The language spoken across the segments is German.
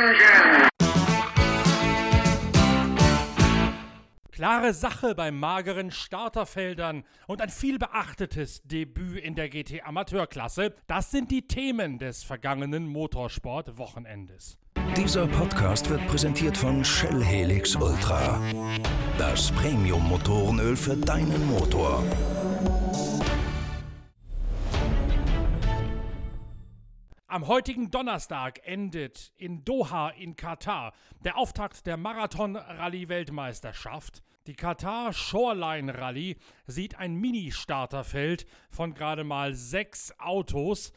engine. Klare Sache bei mageren Starterfeldern und ein viel beachtetes Debüt in der GT Amateurklasse, das sind die Themen des vergangenen Motorsport-Wochenendes. Dieser Podcast wird präsentiert von Shell Helix Ultra. Das Premium-Motorenöl für deinen Motor. Am heutigen Donnerstag endet in Doha in Katar der Auftakt der Marathon-Rallye-Weltmeisterschaft. Die Katar Shoreline Rallye sieht ein Mini-Starterfeld von gerade mal sechs Autos.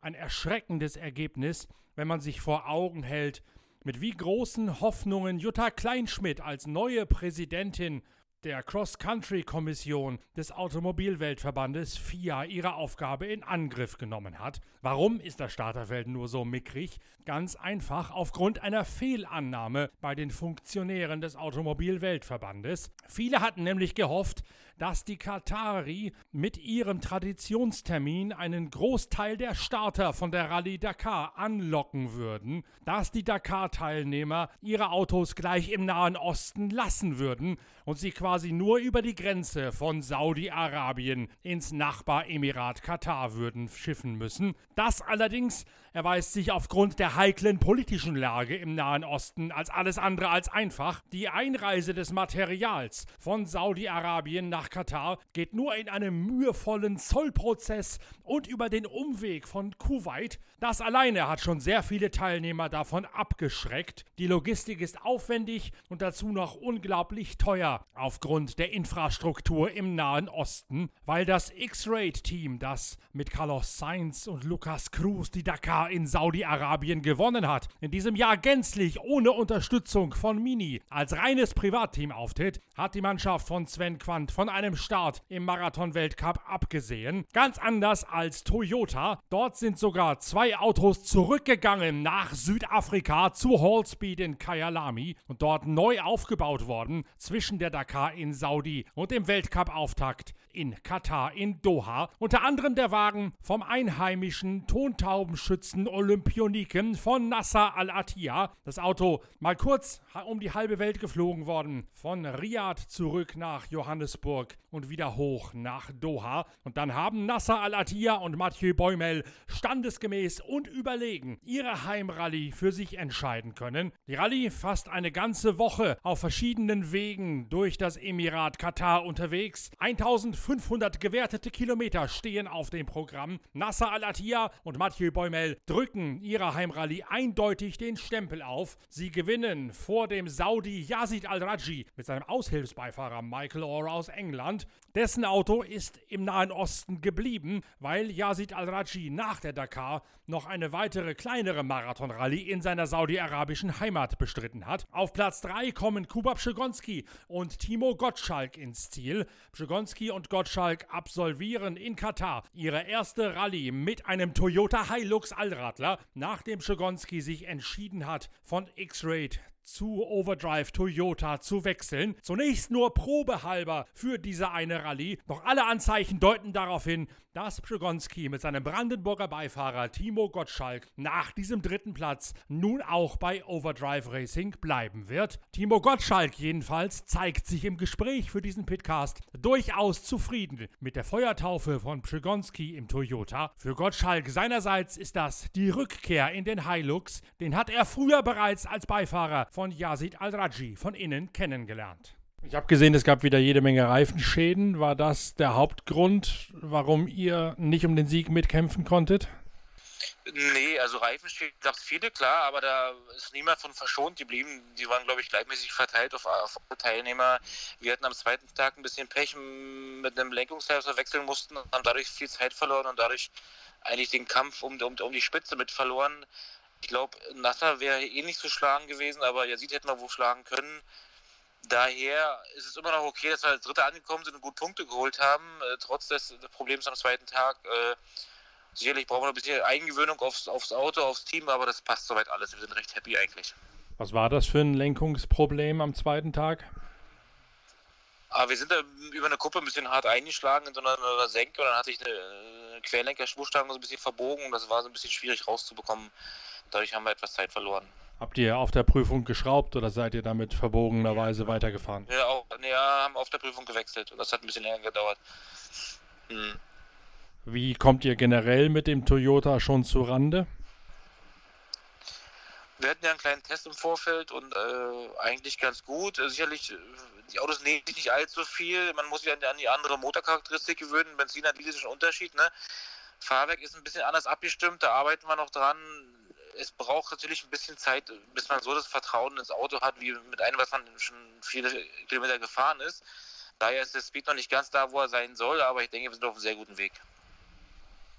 Ein erschreckendes Ergebnis, wenn man sich vor Augen hält, mit wie großen Hoffnungen Jutta Kleinschmidt als neue Präsidentin der Cross-Country-Kommission des Automobilweltverbandes FIA ihre Aufgabe in Angriff genommen hat. Warum ist das Starterfeld nur so mickrig? Ganz einfach aufgrund einer Fehlannahme bei den Funktionären des Automobilweltverbandes. Viele hatten nämlich gehofft, dass die Katari mit ihrem Traditionstermin einen Großteil der Starter von der Rallye Dakar anlocken würden, dass die Dakar-Teilnehmer ihre Autos gleich im Nahen Osten lassen würden und sie quasi nur über die Grenze von Saudi-Arabien ins Nachbaremirat Katar würden schiffen müssen. Das allerdings erweist sich aufgrund der heiklen politischen Lage im Nahen Osten als alles andere als einfach. Die Einreise des Materials von Saudi-Arabien nach Katar geht nur in einem mühevollen Zollprozess und über den Umweg von Kuwait. Das alleine hat schon sehr viele Teilnehmer davon abgeschreckt. Die Logistik ist aufwendig und dazu noch unglaublich teuer aufgrund der Infrastruktur im Nahen Osten, weil das X-Raid-Team, das mit Carlos Sainz und Lucas Cruz die Dakar in Saudi-Arabien gewonnen hat, in diesem Jahr gänzlich ohne Unterstützung von Mini als reines Privatteam auftritt, hat die Mannschaft von Sven Quandt von einem Start im Marathon-Weltcup abgesehen. Ganz anders als Toyota. Dort sind sogar zwei Autos zurückgegangen nach Südafrika zu Hallspeed in Kyalami und dort neu aufgebaut worden zwischen der Dakar in Saudi und dem Weltcup-Auftakt in Katar in Doha. Unter anderem der Wagen vom einheimischen Tontaubenschützen Olympioniken von Nasser Al-Attiyah. Das Auto mal kurz um die halbe Welt geflogen worden. Von Riyadh zurück nach Johannesburg und wieder hoch nach Doha. Und dann haben Nasser Al-Attiyah und Mathieu Beumel standesgemäß und überlegen ihre Heimrallye für sich entscheiden können. Die Rallye fast eine ganze Woche auf verschiedenen Wegen durch das Emirat Katar unterwegs. 1500 gewertete Kilometer stehen auf dem Programm. Nasser Al-Attiyah und Mathieu Beumel drücken ihrer Heimrallye eindeutig den Stempel auf. Sie gewinnen vor dem Saudi Yazid Al-Raji mit seinem Aushilfsbeifahrer Michael Orr aus England. Dessen Auto ist im Nahen Osten geblieben, weil Yazid Al-Raji nach der Dakar noch eine weitere kleinere Marathonrallye in seiner saudi-arabischen Heimat bestritten hat. Auf Platz 3 kommen Kuba Pszegonski und Timo Gottschalk ins Ziel. Pszegonski und Gottschalk absolvieren in Katar ihre erste Rallye mit einem Toyota Hilux Allradler, nachdem Pszegonski sich entschieden hat, von X-Raid zu Overdrive Toyota zu wechseln. Zunächst nur probehalber für diese eine Rallye. Doch alle Anzeichen deuten darauf hin, dass Pszegonski mit seinem Brandenburger Beifahrer Timo Gottschalk nach diesem dritten Platz nun auch bei Overdrive Racing bleiben wird. Timo Gottschalk jedenfalls zeigt sich im Gespräch für diesen Pitcast durchaus zufrieden mit der Feuertaufe von Pszegonski im Toyota. Für Gottschalk seinerseits ist das die Rückkehr in den Hilux. Den hat er früher bereits als Beifahrer von Yazid Al-Raji von innen kennengelernt. Ich habe gesehen, es gab wieder jede Menge Reifenschäden. War das der Hauptgrund, warum ihr nicht um den Sieg mitkämpfen konntet? Nee, also Reifenschäden gab es viele, klar, aber da ist niemand von verschont geblieben. Die waren, glaube ich, gleichmäßig verteilt auf, auf alle Teilnehmer. Wir hatten am zweiten Tag ein bisschen Pech mit einem Lenkungshelfer wechseln mussten und haben dadurch viel Zeit verloren und dadurch eigentlich den Kampf um, um, um die Spitze mit verloren. Ich glaube, Nasser wäre eh nicht zu schlagen gewesen, aber Yazid hätten wir wo schlagen können. Daher ist es immer noch okay, dass wir als Dritte angekommen sind und gut Punkte geholt haben, äh, trotz des, Problems am zweiten Tag. Äh, sicherlich brauchen wir ein bisschen Eingewöhnung aufs, aufs Auto, aufs Team, aber das passt soweit alles. Wir sind recht happy eigentlich. Was war das für ein Lenkungsproblem am zweiten Tag? Aber wir sind da über eine Kuppe ein bisschen hart eingeschlagen in so einer, Senke und dann hatte ich eine, eine Querlenker-Spurstange so ein bisschen verbogen und das war so ein bisschen schwierig rauszubekommen. Dadurch haben wir etwas Zeit verloren. Habt ihr auf der Prüfung geschraubt oder seid ihr damit verbogenerweise weitergefahren? Ja, auch, ja, haben auf der Prüfung gewechselt und das hat ein bisschen länger gedauert. Hm. Wie kommt ihr generell mit dem Toyota schon zu Rande? Wir hatten ja einen kleinen Test im Vorfeld und äh, eigentlich ganz gut. Äh, sicherlich, äh, die Autos nehmen sich nicht allzu viel. Man muss sich an, an die andere Motorcharakteristik gewöhnen. Benzin hat diesen Unterschied. Ne? Fahrwerk ist ein bisschen anders abgestimmt, da arbeiten wir noch dran. Es braucht natürlich ein bisschen Zeit, bis man so das Vertrauen ins Auto hat, wie mit einem, was man schon viele Kilometer gefahren ist. Daher ist der Speed noch nicht ganz da, wo er sein soll, aber ich denke, wir sind auf einem sehr guten Weg.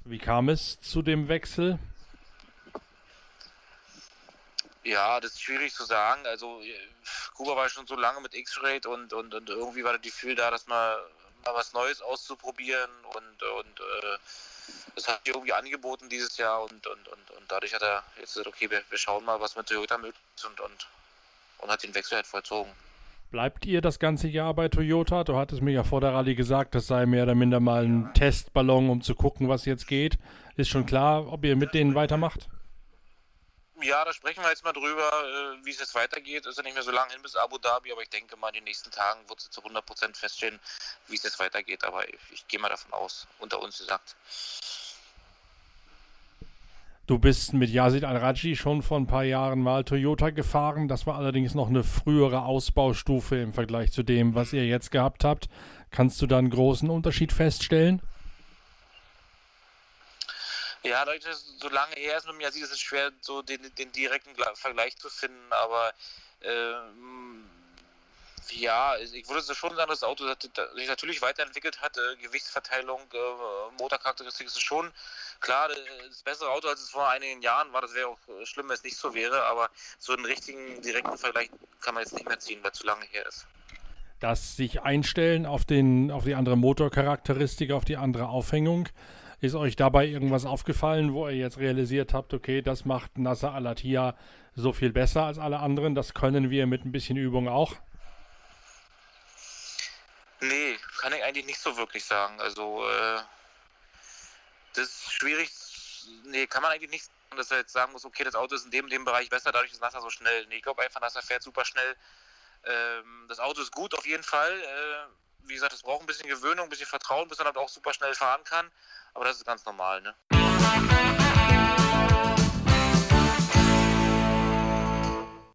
Wie kam es zu dem Wechsel? Ja, das ist schwierig zu sagen. Also Kuba war schon so lange mit X-Ray und, und, und irgendwie war das Gefühl da, dass man mal was Neues auszuprobieren und, und äh, das hat sich irgendwie angeboten dieses Jahr und, und, und, und dadurch hat er jetzt gesagt, okay, wir, wir schauen mal, was mit Toyota möglich ist und, und, und hat den Wechsel halt vollzogen. Bleibt ihr das ganze Jahr bei Toyota? Du hattest mir ja vor der Rallye gesagt, das sei mehr oder minder mal ein Testballon, um zu gucken, was jetzt geht. Ist schon klar, ob ihr mit denen weitermacht? Ja, da sprechen wir jetzt mal drüber, äh, wie es jetzt weitergeht. Ist ja nicht mehr so lange hin bis Abu Dhabi, aber ich denke mal, in den nächsten Tagen wird es zu 100% feststellen, wie es jetzt weitergeht. Aber ich, ich gehe mal davon aus, unter uns gesagt. Du bist mit Yazid Al-Raji schon vor ein paar Jahren mal Toyota gefahren. Das war allerdings noch eine frühere Ausbaustufe im Vergleich zu dem, was ihr jetzt gehabt habt. Kannst du da einen großen Unterschied feststellen? Ja, es so lange her ist mit dem Yazid, ist es schwer, so den, den direkten Vergleich zu finden. Aber ähm, ja, ich würde schon sagen, dass das Auto sich natürlich weiterentwickelt hat. Äh, Gewichtsverteilung, äh, Motorcharakteristik ist schon klar, äh, das bessere Auto als es vor einigen Jahren war. Das wäre auch schlimm, wenn es nicht so wäre. Aber so einen richtigen, direkten Vergleich kann man jetzt nicht mehr ziehen, weil es zu lange her ist. Das sich einstellen auf, den, auf die andere Motorcharakteristik, auf die andere Aufhängung. Ist euch dabei irgendwas aufgefallen, wo ihr jetzt realisiert habt, okay, das macht Nasser Alatia so viel besser als alle anderen? Das können wir mit ein bisschen Übung auch? Nee, kann ich eigentlich nicht so wirklich sagen. Also, äh, das ist schwierig. Nee, kann man eigentlich nicht sagen, dass er jetzt sagen muss, okay, das Auto ist in dem, dem Bereich besser, dadurch ist Nasser so schnell. Nee, ich glaube einfach, Nasser fährt super schnell. Ähm, das Auto ist gut auf jeden Fall. Äh, wie gesagt, es braucht ein bisschen Gewöhnung, ein bisschen Vertrauen, bis man halt auch super schnell fahren kann. Aber das ist ganz normal, ne?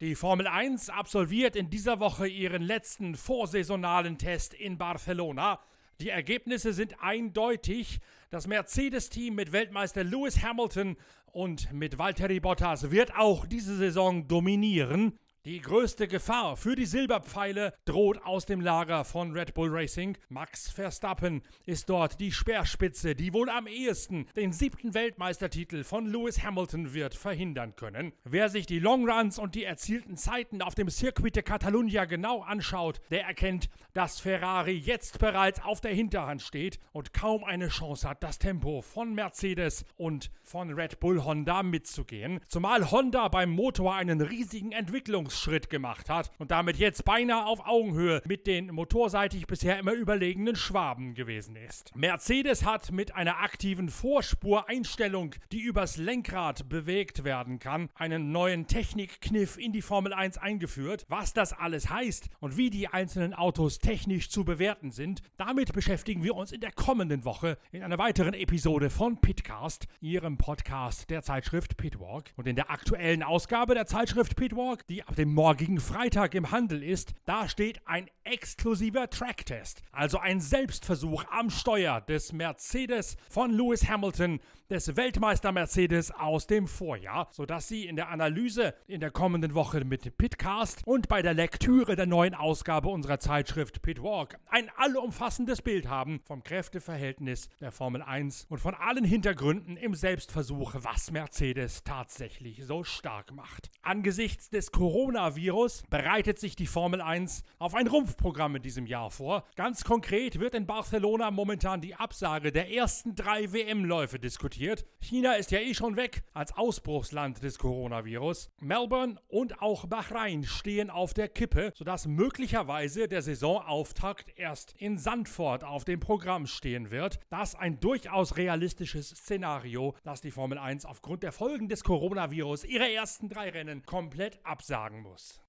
Die Formel 1 absolviert in dieser Woche ihren letzten vorsaisonalen Test in Barcelona. Die Ergebnisse sind eindeutig. Das Mercedes-Team mit Weltmeister Lewis Hamilton und mit Valtteri Bottas wird auch diese Saison dominieren. Die größte Gefahr für die Silberpfeile droht aus dem Lager von Red Bull Racing. Max Verstappen ist dort die Speerspitze, die wohl am ehesten den siebten Weltmeistertitel von Lewis Hamilton wird verhindern können. Wer sich die Longruns und die erzielten Zeiten auf dem Circuit de Catalunya genau anschaut, der erkennt, dass Ferrari jetzt bereits auf der Hinterhand steht und kaum eine Chance hat, das Tempo von Mercedes und von Red Bull Honda mitzugehen. Zumal Honda beim Motor einen riesigen Entwicklungs Entwicklungsschritt gemacht hat und damit jetzt beinahe auf Augenhöhe mit den motorseitig bisher immer überlegenen Schwaben gewesen ist. Mercedes hat mit einer aktiven Vorspureinstellung, die übers Lenkrad bewegt werden kann, einen neuen Technikkniff in die Formel 1 eingeführt. Was das alles heißt und wie die einzelnen Autos technisch zu bewerten sind, damit beschäftigen wir uns in der kommenden Woche in einer weiteren Episode von Pitcast, ihrem Podcast der Zeitschrift Pitwalk. Und in der aktuellen Ausgabe der Zeitschrift Pitwalk, die ab dem morgigen Freitag im Handel ist, da steht ein exklusiver Tracktest, also ein Selbstversuch am Steuer des Mercedes von Lewis Hamilton, des Weltmeister Mercedes aus dem Vorjahr, sodass Sie in der Analyse in der kommenden Woche mit Pitcast und bei der Lektüre der neuen Ausgabe unserer Zeitschrift Pitwalk ein allumfassendes Bild haben vom Kräfteverhältnis der Formel 1 und von allen Hintergründen im Selbstversuch, was Mercedes tatsächlich so stark macht. Angesichts des Corona Coronavirus bereitet sich die Formel 1 auf ein Rumpfprogramm in diesem Jahr vor. Ganz konkret wird in Barcelona momentan die Absage der ersten drei WM-Läufe diskutiert. China ist ja eh schon weg als Ausbruchsland des Coronavirus. Melbourne und auch Bahrain stehen auf der Kippe, sodass möglicherweise der Saisonauftakt erst in Sandford auf dem Programm stehen wird. Das ein durchaus realistisches Szenario, dass die Formel 1 aufgrund der Folgen des Coronavirus ihre ersten drei Rennen komplett absagen muss.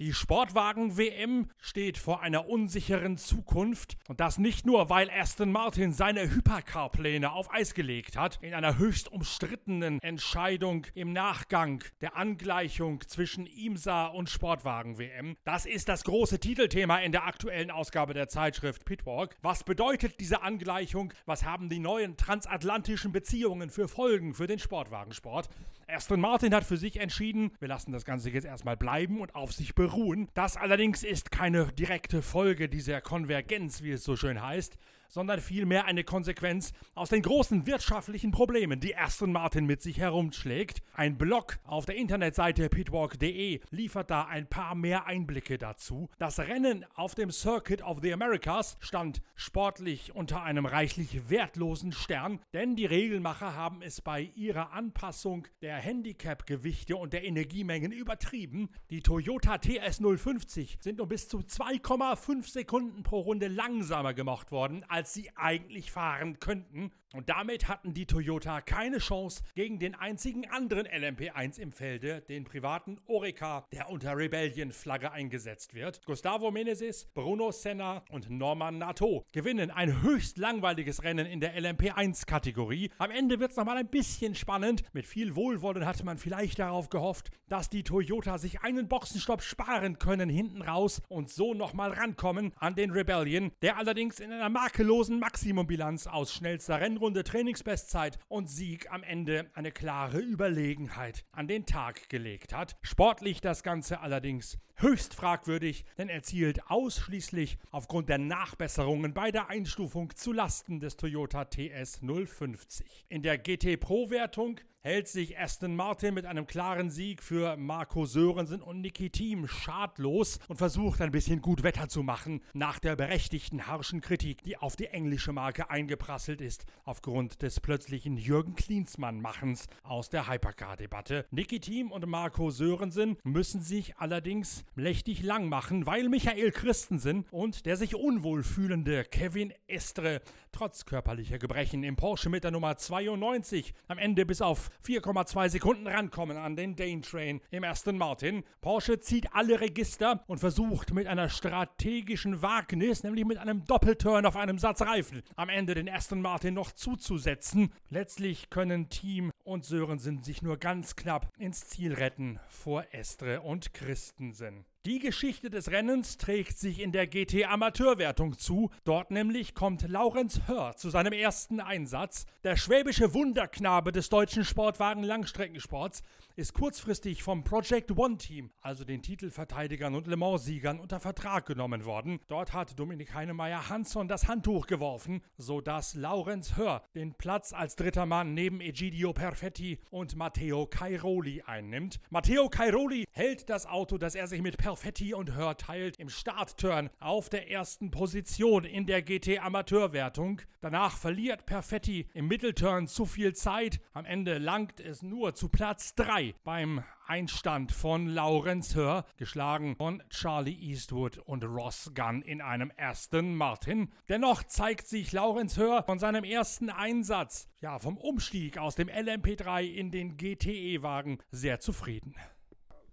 Die Sportwagen-WM steht vor einer unsicheren Zukunft und das nicht nur, weil Aston Martin seine Hypercar-Pläne auf Eis gelegt hat, in einer höchst umstrittenen Entscheidung im Nachgang der Angleichung zwischen IMSA und Sportwagen-WM. Das ist das große Titelthema in der aktuellen Ausgabe der Zeitschrift Pitwalk. Was bedeutet diese Angleichung? Was haben die neuen transatlantischen Beziehungen für Folgen für den Sportwagensport? Aston Martin hat für sich entschieden, wir lassen das Ganze jetzt erstmal bleiben und auf sich beruhen. Das allerdings ist keine direkte Folge dieser Konvergenz, wie es so schön heißt, sondern vielmehr eine Konsequenz aus den großen wirtschaftlichen Problemen, die Aston Martin mit sich herumschlägt. Ein Blog auf der Internetseite pitwalk.de liefert da ein paar mehr Einblicke dazu. Das Rennen auf dem Circuit of the Americas stand sportlich unter einem reichlich wertlosen Stern, denn die Regelmacher haben es bei ihrer Anpassung der Handicap-Gewichte und der Energiemengen übertrieben. Die Toyota TS050 sind um bis zu 2,5 Sekunden pro Runde langsamer gemacht worden als sie eigentlich fahren könnten. Und damit hatten die Toyota keine Chance gegen den einzigen anderen LMP1 im Felde, den privaten Orica, der unter Rebellion-Flagge eingesetzt wird. Gustavo Meneses, Bruno Senna und Norman Nato gewinnen ein höchst langweiliges Rennen in der LMP1-Kategorie. Am Ende wird es nochmal ein bisschen spannend. Mit viel Wohlwollen hatte man vielleicht darauf gehofft, dass die Toyota sich einen Boxenstopp sparen können hinten raus und so nochmal rankommen an den Rebellion, der allerdings in einer makellosen Maximumbilanz aus schnellster Rennen Runde Trainingsbestzeit und Sieg am Ende eine klare Überlegenheit an den Tag gelegt hat. Sportlich das Ganze allerdings höchst fragwürdig, denn er zielt ausschließlich aufgrund der Nachbesserungen bei der Einstufung zu Lasten des Toyota TS 050. In der GT Pro Wertung hält sich Aston Martin mit einem klaren Sieg für Marco Sörensen und Niki Thiem schadlos und versucht ein bisschen gut Wetter zu machen nach der berechtigten harschen Kritik, die auf die englische Marke eingeprasselt ist aufgrund des plötzlichen Jürgen Klinsmann-Machens aus der Hypercar-Debatte. Niki Thiem und Marco Sörensen müssen sich allerdings mächtig lang machen, weil Michael Christensen und der sich unwohl fühlende Kevin Estre trotz körperlicher Gebrechen im Porsche mit der Nummer 92 am Ende bis auf 4,2 Sekunden rankommen an den Dane Train im Aston Martin. Porsche zieht alle Register und versucht mit einer strategischen Wagnis, nämlich mit einem Doppelturn auf einem Satz Reifen, am Ende den Aston Martin noch zuzusetzen. Letztlich können Team und Sörensen sich nur ganz knapp ins Ziel retten vor Estre und Christensen. Die Geschichte des Rennens trägt sich in der GT Amateurwertung zu. Dort nämlich kommt Laurenz Hör zu seinem ersten Einsatz. Der schwäbische Wunderknabe des deutschen Sportwagen Langstreckensports ist kurzfristig vom Project One Team, also den Titelverteidigern und Le Mans-Siegern, unter Vertrag genommen worden. Dort hat Dominik Heinemeier Hansson das Handtuch geworfen, sodass Laurenz Hör den Platz als dritter Mann neben Egidio Perfetti und Matteo Cairoli einnimmt. Matteo Cairoli hält das Auto, das er sich mit Perfetti und Hör teilt, im Startturn auf der ersten Position in der GT Amateurwertung. Danach verliert Perfetti im Mittelturn zu viel Zeit. Am Ende langt es nur zu Platz 3 beim Einstand von Lawrence Hör, geschlagen von Charlie Eastwood und Ross Gunn in einem ersten Martin. Dennoch zeigt sich Lawrence Hör von seinem ersten Einsatz, ja, vom Umstieg aus dem LMP3 in den GTE-Wagen sehr zufrieden.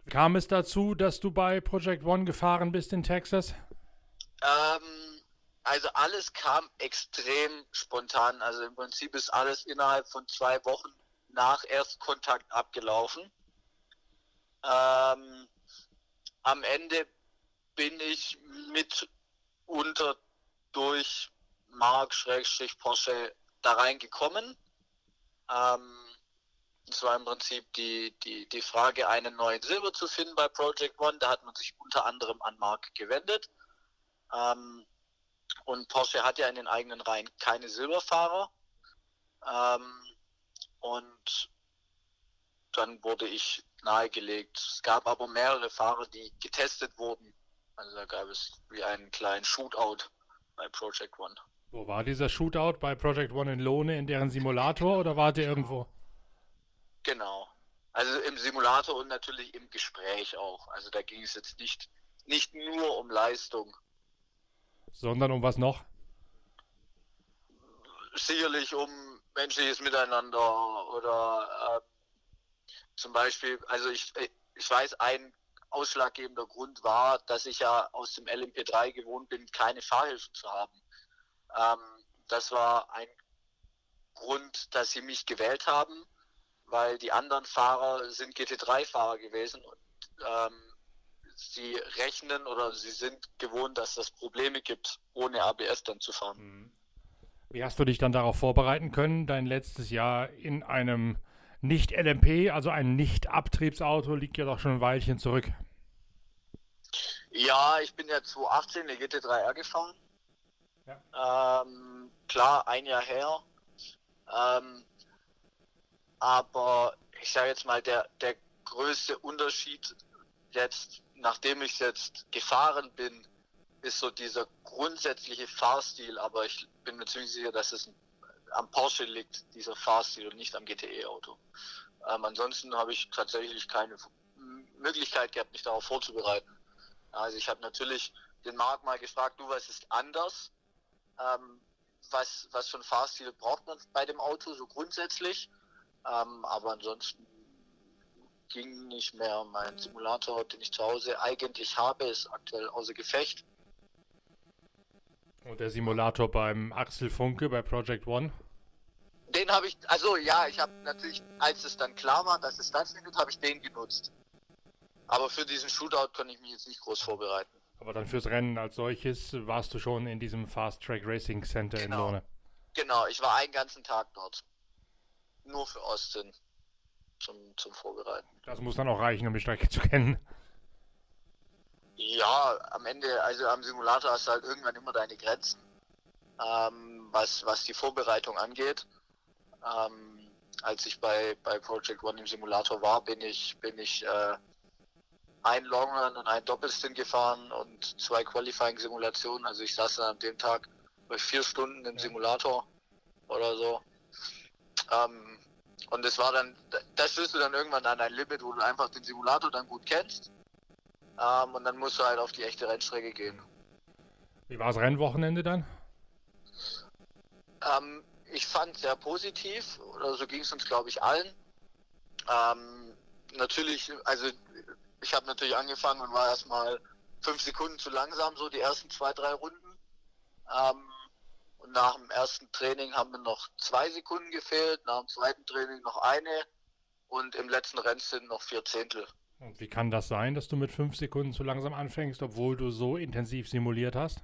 Kam es dazu, dass du bei Project One gefahren bist in Texas? Ähm, also alles kam extrem spontan. Also im Prinzip ist alles innerhalb von zwei Wochen nach Erstkontakt abgelaufen. Ähm, am Ende bin ich mit unter durch Mark Schrägstrich Porsche da reingekommen. Ähm, es war im Prinzip die, die, die Frage, einen neuen Silber zu finden bei Project One. Da hat man sich unter anderem an Mark gewendet. Ähm, und Porsche hat ja in den eigenen Reihen keine Silberfahrer. Ähm, und dann wurde ich nahegelegt. Es gab aber mehrere Fahrer, die getestet wurden. Also da gab es wie einen kleinen Shootout bei Project One. Wo war dieser Shootout bei Project One in Lohne, in deren Simulator oder wart ihr irgendwo? Genau. Also im Simulator und natürlich im Gespräch auch. Also da ging es jetzt nicht, nicht nur um Leistung. Sondern um was noch? Sicherlich um menschliches Miteinander oder äh, zum Beispiel, also ich, ich weiß, ein ausschlaggebender Grund war, dass ich ja aus dem LMP3 gewohnt bin, keine Fahrhilfe zu haben. Ähm, das war ein Grund, dass sie mich gewählt haben, weil die anderen Fahrer sind GT3-Fahrer gewesen und ähm, sie rechnen oder sie sind gewohnt, dass es Probleme gibt, ohne ABS dann zu fahren. Mhm. Wie hast du dich dann darauf vorbereiten können? Dein letztes Jahr in einem nicht-LMP, also ein Nicht-Abtriebsauto, liegt ja doch schon ein Weilchen zurück. Ja, ich bin ja 2018 eine GT3R gefahren. Ja. Ähm, klar, ein Jahr her. Ähm, aber ich sage jetzt mal, der, der größte Unterschied jetzt, nachdem ich jetzt gefahren bin, ist so dieser grundsätzliche Fahrstil. Aber ich bin mir ziemlich sicher, dass es am Porsche liegt, dieser Fahrstil und nicht am GTE-Auto. Ähm, ansonsten habe ich tatsächlich keine Möglichkeit gehabt, mich darauf vorzubereiten. Also ich habe natürlich den Marc mal gefragt, du, was ist anders? Ähm, was, was für ein Fahrstil braucht man bei dem Auto, so grundsätzlich? Ähm, aber ansonsten ging nicht mehr. Mein Simulator, den ich zu Hause eigentlich habe, ist aktuell außer Gefecht. Und der Simulator beim Axel Funke bei Project One? Den habe ich, also ja, ich habe natürlich, als es dann klar war, dass es das wird, habe ich den genutzt. Aber für diesen Shootout konnte ich mich jetzt nicht groß vorbereiten. Aber dann fürs Rennen als solches warst du schon in diesem Fast Track Racing Center genau. in Lohne. Genau, ich war einen ganzen Tag dort. Nur für Austin zum, zum Vorbereiten. Das muss dann auch reichen, um die Strecke zu kennen. Ja, am Ende, also am Simulator hast du halt irgendwann immer deine Grenzen, ähm, was, was die Vorbereitung angeht. Ähm, als ich bei, bei Project One im Simulator war, bin ich, bin ich äh, ein Longrun und ein Doppelstint gefahren und zwei Qualifying-Simulationen. Also ich saß dann an dem Tag bei vier Stunden im Simulator oder so. Ähm, und es war dann, da stößt du dann irgendwann an ein Limit, wo du einfach den Simulator dann gut kennst. Ähm, und dann musst du halt auf die echte Rennstrecke gehen. Wie war das Rennwochenende dann? Ähm, ich fand sehr positiv, oder so ging es uns, glaube ich, allen. Ähm, natürlich, also ich habe natürlich angefangen und war erstmal fünf Sekunden zu langsam, so die ersten zwei, drei Runden. Ähm, und nach dem ersten Training haben mir noch zwei Sekunden gefehlt, nach dem zweiten Training noch eine und im letzten Rennstint noch vier Zehntel. Und wie kann das sein, dass du mit fünf Sekunden zu langsam anfängst, obwohl du so intensiv simuliert hast?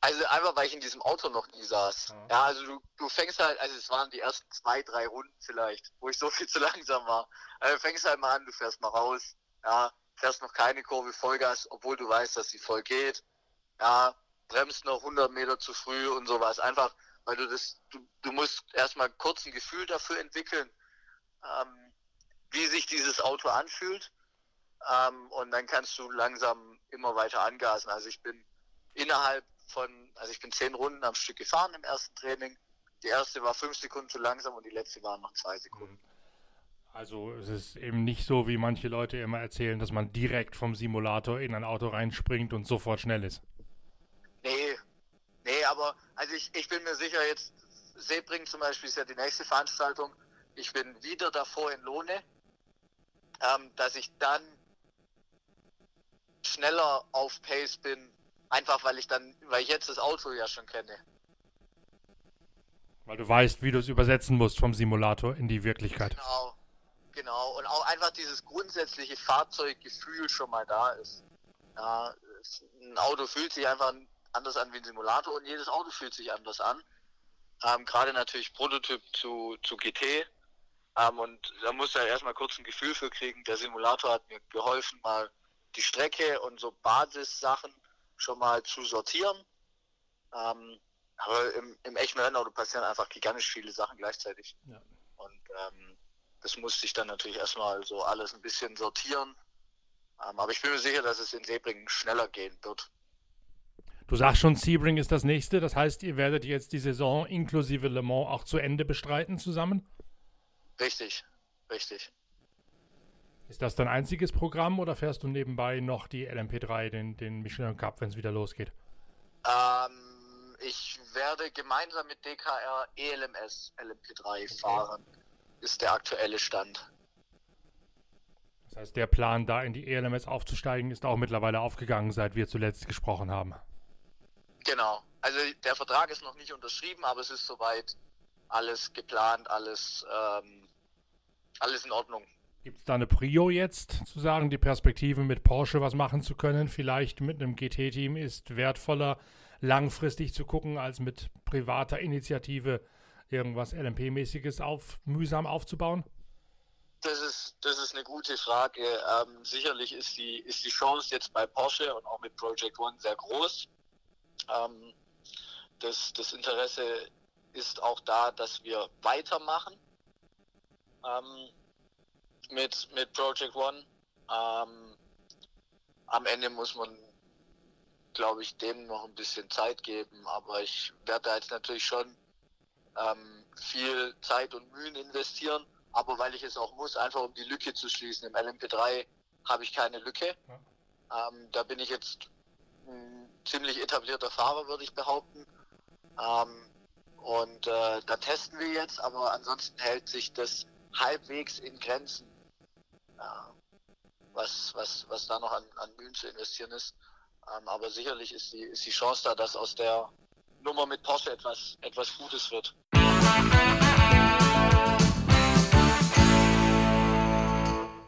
Also einfach, weil ich in diesem Auto noch nie saß. Ja, ja also du, du fängst halt, also es waren die ersten zwei, drei Runden vielleicht, wo ich so viel zu langsam war. Also du fängst halt mal an, du fährst mal raus, ja, fährst noch keine Kurve Vollgas, obwohl du weißt, dass sie voll geht. Ja, bremst noch 100 Meter zu früh und sowas. Einfach, weil du das, du, du musst erstmal kurz ein Gefühl dafür entwickeln, ähm, wie sich dieses Auto anfühlt. Ähm, und dann kannst du langsam immer weiter angasen. Also ich bin innerhalb von, also ich bin zehn Runden am Stück gefahren im ersten Training. Die erste war fünf Sekunden zu langsam und die letzte waren noch zwei Sekunden. Mhm. Also es ist eben nicht so, wie manche Leute immer erzählen, dass man direkt vom Simulator in ein Auto reinspringt und sofort schnell ist. Nee, nee, aber also ich, ich bin mir sicher, jetzt Sebring zum Beispiel ist ja die nächste Veranstaltung. Ich bin wieder davor in Lohne, ähm, dass ich dann schneller auf Pace bin Einfach weil ich dann, weil ich jetzt das Auto ja schon kenne. Weil du weißt, wie du es übersetzen musst vom Simulator in die Wirklichkeit. Genau, genau. Und auch einfach dieses grundsätzliche Fahrzeuggefühl schon mal da ist. Ja, ein Auto fühlt sich einfach anders an wie ein Simulator und jedes Auto fühlt sich anders an. Ähm, Gerade natürlich Prototyp zu, zu GT. Ähm, und da muss er erstmal kurz ein Gefühl für kriegen. Der Simulator hat mir geholfen, mal die Strecke und so Basissachen schon mal zu sortieren. Ähm, Aber im, im echten Rennauto passieren einfach gigantisch viele Sachen gleichzeitig. Ja. Und ähm, das musste ich dann natürlich erstmal so alles ein bisschen sortieren. Ähm, aber ich bin mir sicher, dass es in Sebring schneller gehen wird. Du sagst schon, Sebring ist das nächste. Das heißt, ihr werdet jetzt die Saison inklusive Le Mans auch zu Ende bestreiten zusammen? Richtig, richtig. Ist das dein einziges Programm oder fährst du nebenbei noch die LMP3, den, den Michelin Cup, wenn es wieder losgeht? Ähm, ich werde gemeinsam mit DKR ELMS LMP3 okay. fahren. Ist der aktuelle Stand. Das heißt, der Plan, da in die ELMS aufzusteigen, ist auch mittlerweile aufgegangen, seit wir zuletzt gesprochen haben. Genau. Also der Vertrag ist noch nicht unterschrieben, aber es ist soweit alles geplant, alles, ähm, alles in Ordnung. Gibt es da eine Prio jetzt, zu sagen, die Perspektive mit Porsche was machen zu können? Vielleicht mit einem GT-Team ist wertvoller, langfristig zu gucken, als mit privater Initiative irgendwas LMP-mäßiges auf, mühsam aufzubauen? Das ist, das ist eine gute Frage. Ähm, sicherlich ist die, ist die Chance jetzt bei Porsche und auch mit Project One sehr groß. Ähm, das, das Interesse ist auch da, dass wir weitermachen ähm, mit, mit Project One. Ähm, am Ende muss man, glaube ich, dem noch ein bisschen Zeit geben, aber ich werde jetzt natürlich schon ähm, viel Zeit und Mühen investieren, aber weil ich es auch muss, einfach um die Lücke zu schließen. Im LMP3 habe ich keine Lücke. Ähm, da bin ich jetzt ein ziemlich etablierter Fahrer, würde ich behaupten. Ähm, und äh, da testen wir jetzt, aber ansonsten hält sich das halbwegs in Grenzen, äh, was, was, was da noch an, an Mühen zu investieren ist. Ähm, aber sicherlich ist die, ist die Chance da, dass aus der Nummer mit Porsche etwas, etwas Gutes wird.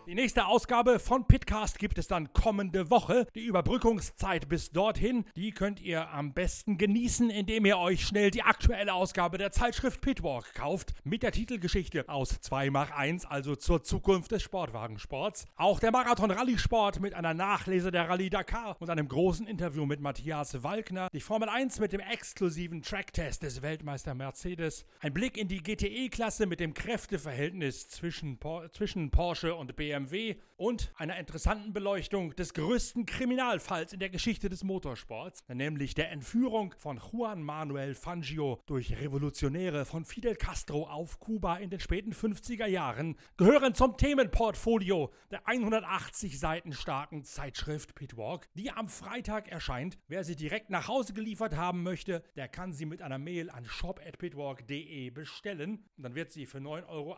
Die nächste Ausgabe von Pitcast gibt es dann kommende Woche. Die Überbrückungszeit bis dorthin, die könnt ihr am besten genießen, indem ihr euch schnell die aktuelle Ausgabe der Zeitschrift Pitwalk kauft. Mit der Titelgeschichte aus 2 x 1, also zur Zukunft des Sportwagensports. Auch der Marathon Rallye Sport mit einer Nachlese der Rallye Dakar und einem großen Interview mit Matthias Walkner. Die Formel 1 mit dem exklusiven Tracktest des Weltmeister Mercedes. Ein Blick in die GTE-Klasse mit dem Kräfteverhältnis zwischen, Por zwischen Porsche und BMW BMW und einer interessanten Beleuchtung des größten Kriminalfalls in der Geschichte des Motorsports, nämlich der Entführung von Juan Manuel Fangio durch Revolutionäre von Fidel Castro auf Kuba in den späten 50er Jahren, gehören zum Themenportfolio der 180 Seiten starken Zeitschrift Pitwalk, die am Freitag erscheint. Wer sie direkt nach Hause geliefert haben möchte, der kann sie mit einer Mail an shop.pitwalk.de bestellen. Und dann wird sie für 9,80 Euro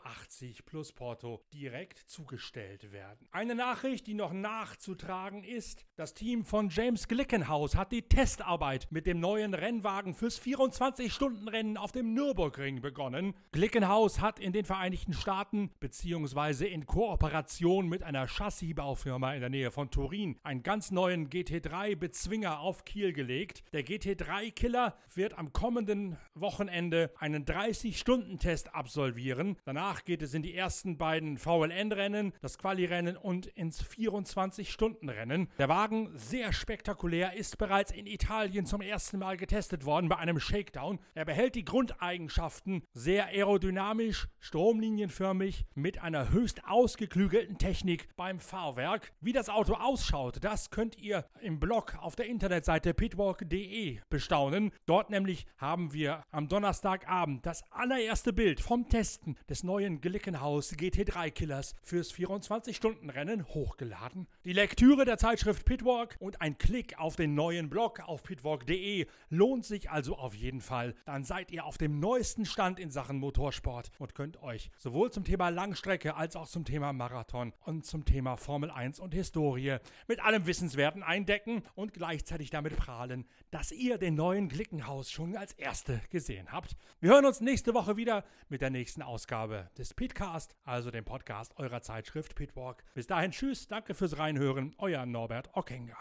plus Porto direkt zugestellt gestellt werden. Eine Nachricht, die noch nachzutragen ist. Das Team von James Glickenhaus hat die Testarbeit mit dem neuen Rennwagen fürs 24-Stunden-Rennen auf dem Nürburgring begonnen. Glickenhaus hat in den Vereinigten Staaten beziehungsweise in Kooperation mit einer Chassisbaufirma in der Nähe von Turin einen ganz neuen GT3-Bezwinger auf Kiel gelegt. Der GT3-Killer wird am kommenden Wochenende einen 30-Stunden-Test absolvieren. Danach geht es in die ersten beiden VLN-Rennen. Das Quali-Rennen und ins 24-Stunden-Rennen. Der Wagen, sehr spektakulär, ist bereits in Italien zum ersten Mal getestet worden bei einem Shakedown. Er behält die Grundeigenschaften sehr aerodynamisch, stromlinienförmig, mit einer höchst ausgeklügelten Technik beim Fahrwerk. Wie das Auto ausschaut, das könnt ihr im Blog auf der Internetseite pitwalk.de bestaunen. Dort nämlich haben wir am Donnerstagabend das allererste Bild vom Testen des neuen Glickenhaus GT3 Killers fürs 24 24-Stunden-Rennen hochgeladen. Die Lektüre der Zeitschrift Pitwalk und ein Klick auf den neuen Blog auf pitwalk.de lohnt sich also auf jeden Fall. Dann seid ihr auf dem neuesten Stand in Sachen Motorsport und könnt euch sowohl zum Thema Langstrecke als auch zum Thema Marathon und zum Thema Formel 1 und Historie mit allem Wissenswerten eindecken und gleichzeitig damit prahlen, dass ihr den neuen Glickenhaus schon als erste gesehen habt. Wir hören uns nächste Woche wieder mit der nächsten Ausgabe des Pitcast, also dem Podcast eurer Zeitschrift Speed Walk. Bis dahin, tschüss, danke fürs Reinhören, euer Norbert Ockenger.